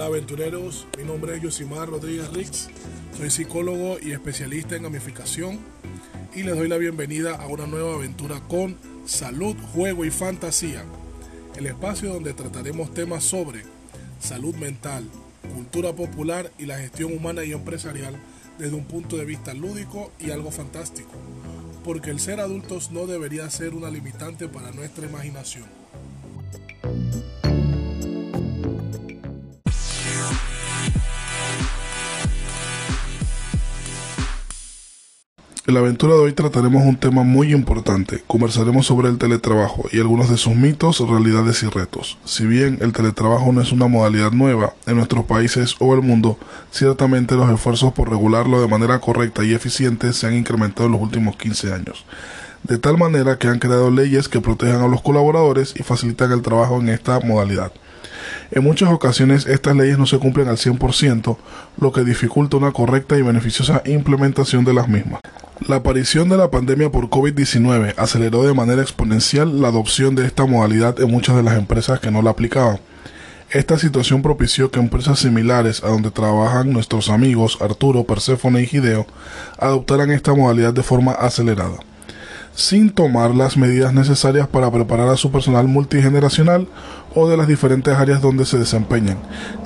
Hola aventureros, mi nombre es Yosimar Rodríguez Rix, soy psicólogo y especialista en gamificación y les doy la bienvenida a una nueva aventura con salud, juego y fantasía, el espacio donde trataremos temas sobre salud mental, cultura popular y la gestión humana y empresarial desde un punto de vista lúdico y algo fantástico, porque el ser adultos no debería ser una limitante para nuestra imaginación. En la aventura de hoy trataremos un tema muy importante. Conversaremos sobre el teletrabajo y algunos de sus mitos, realidades y retos. Si bien el teletrabajo no es una modalidad nueva en nuestros países o el mundo, ciertamente los esfuerzos por regularlo de manera correcta y eficiente se han incrementado en los últimos 15 años. De tal manera que han creado leyes que protejan a los colaboradores y facilitan el trabajo en esta modalidad. En muchas ocasiones estas leyes no se cumplen al 100%, lo que dificulta una correcta y beneficiosa implementación de las mismas. La aparición de la pandemia por COVID-19 aceleró de manera exponencial la adopción de esta modalidad en muchas de las empresas que no la aplicaban. Esta situación propició que empresas similares a donde trabajan nuestros amigos Arturo, Perséfone y Gideo adoptaran esta modalidad de forma acelerada, sin tomar las medidas necesarias para preparar a su personal multigeneracional o de las diferentes áreas donde se desempeñan,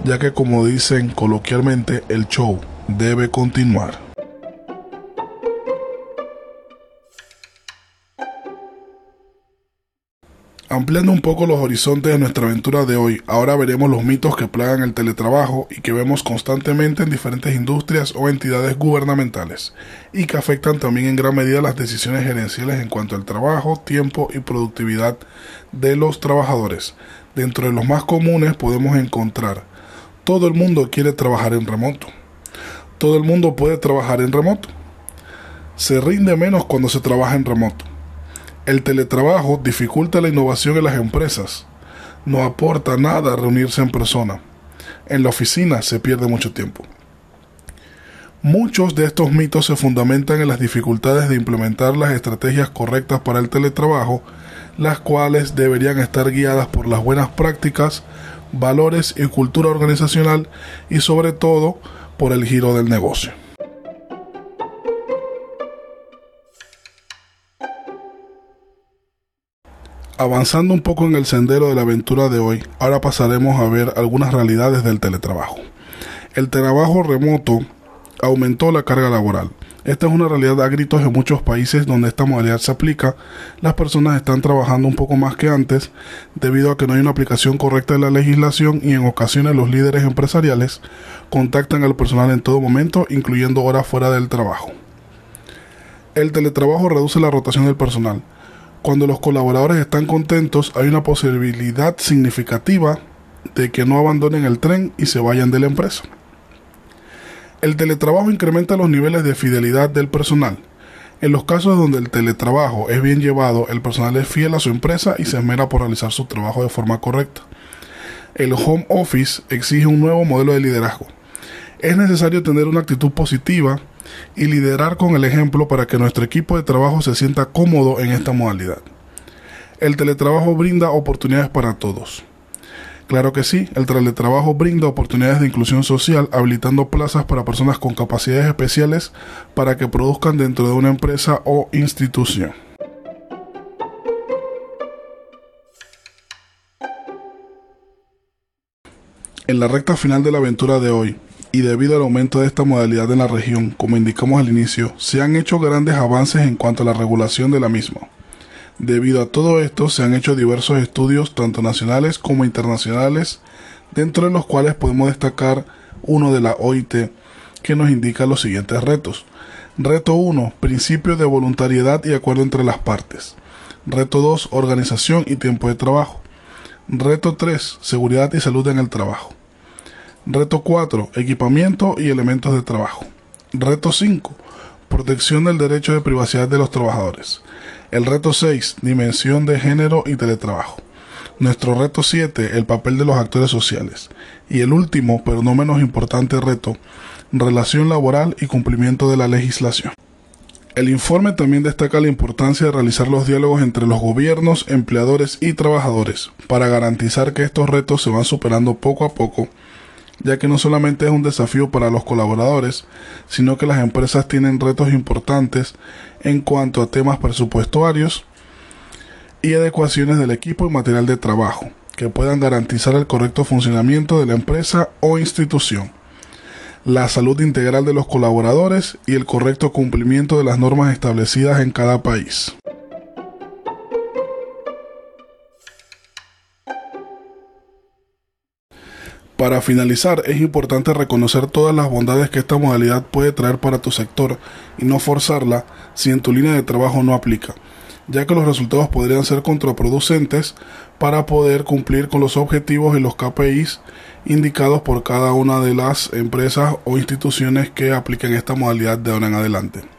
ya que como dicen coloquialmente, el show debe continuar. Ampliando un poco los horizontes de nuestra aventura de hoy, ahora veremos los mitos que plagan el teletrabajo y que vemos constantemente en diferentes industrias o entidades gubernamentales, y que afectan también en gran medida las decisiones gerenciales en cuanto al trabajo, tiempo y productividad de los trabajadores. Dentro de los más comunes podemos encontrar, todo el mundo quiere trabajar en remoto. Todo el mundo puede trabajar en remoto. Se rinde menos cuando se trabaja en remoto el teletrabajo dificulta la innovación en las empresas. No aporta nada reunirse en persona. En la oficina se pierde mucho tiempo. Muchos de estos mitos se fundamentan en las dificultades de implementar las estrategias correctas para el teletrabajo, las cuales deberían estar guiadas por las buenas prácticas, valores y cultura organizacional y sobre todo por el giro del negocio. Avanzando un poco en el sendero de la aventura de hoy, ahora pasaremos a ver algunas realidades del teletrabajo. El trabajo remoto aumentó la carga laboral. Esta es una realidad a gritos en muchos países donde esta modalidad se aplica. Las personas están trabajando un poco más que antes debido a que no hay una aplicación correcta de la legislación y en ocasiones los líderes empresariales contactan al personal en todo momento, incluyendo horas fuera del trabajo. El teletrabajo reduce la rotación del personal cuando los colaboradores están contentos, hay una posibilidad significativa de que no abandonen el tren y se vayan de la empresa. El teletrabajo incrementa los niveles de fidelidad del personal. En los casos donde el teletrabajo es bien llevado, el personal es fiel a su empresa y se esmera por realizar su trabajo de forma correcta. El home office exige un nuevo modelo de liderazgo. Es necesario tener una actitud positiva y liderar con el ejemplo para que nuestro equipo de trabajo se sienta cómodo en esta modalidad. El teletrabajo brinda oportunidades para todos. Claro que sí, el teletrabajo brinda oportunidades de inclusión social, habilitando plazas para personas con capacidades especiales para que produzcan dentro de una empresa o institución. En la recta final de la aventura de hoy, y debido al aumento de esta modalidad en la región, como indicamos al inicio, se han hecho grandes avances en cuanto a la regulación de la misma. Debido a todo esto, se han hecho diversos estudios, tanto nacionales como internacionales, dentro de los cuales podemos destacar uno de la OIT, que nos indica los siguientes retos. Reto 1. Principio de voluntariedad y acuerdo entre las partes. Reto 2. Organización y tiempo de trabajo. Reto 3. Seguridad y salud en el trabajo. Reto 4. Equipamiento y elementos de trabajo. Reto 5. Protección del derecho de privacidad de los trabajadores. El reto 6. Dimensión de género y teletrabajo. Nuestro reto 7. El papel de los actores sociales. Y el último, pero no menos importante reto, relación laboral y cumplimiento de la legislación. El informe también destaca la importancia de realizar los diálogos entre los gobiernos, empleadores y trabajadores para garantizar que estos retos se van superando poco a poco ya que no solamente es un desafío para los colaboradores, sino que las empresas tienen retos importantes en cuanto a temas presupuestarios y adecuaciones del equipo y material de trabajo, que puedan garantizar el correcto funcionamiento de la empresa o institución, la salud integral de los colaboradores y el correcto cumplimiento de las normas establecidas en cada país. Para finalizar, es importante reconocer todas las bondades que esta modalidad puede traer para tu sector y no forzarla si en tu línea de trabajo no aplica, ya que los resultados podrían ser contraproducentes para poder cumplir con los objetivos y los KPIs indicados por cada una de las empresas o instituciones que apliquen esta modalidad de ahora en adelante.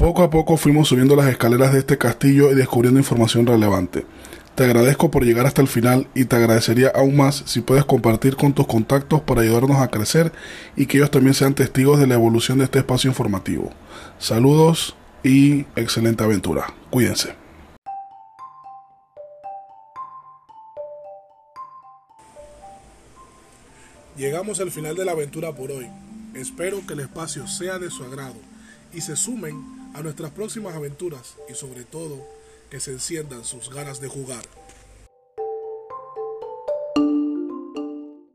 Poco a poco fuimos subiendo las escaleras de este castillo y descubriendo información relevante. Te agradezco por llegar hasta el final y te agradecería aún más si puedes compartir con tus contactos para ayudarnos a crecer y que ellos también sean testigos de la evolución de este espacio informativo. Saludos y excelente aventura. Cuídense. Llegamos al final de la aventura por hoy. Espero que el espacio sea de su agrado y se sumen a nuestras próximas aventuras y sobre todo que se enciendan sus ganas de jugar.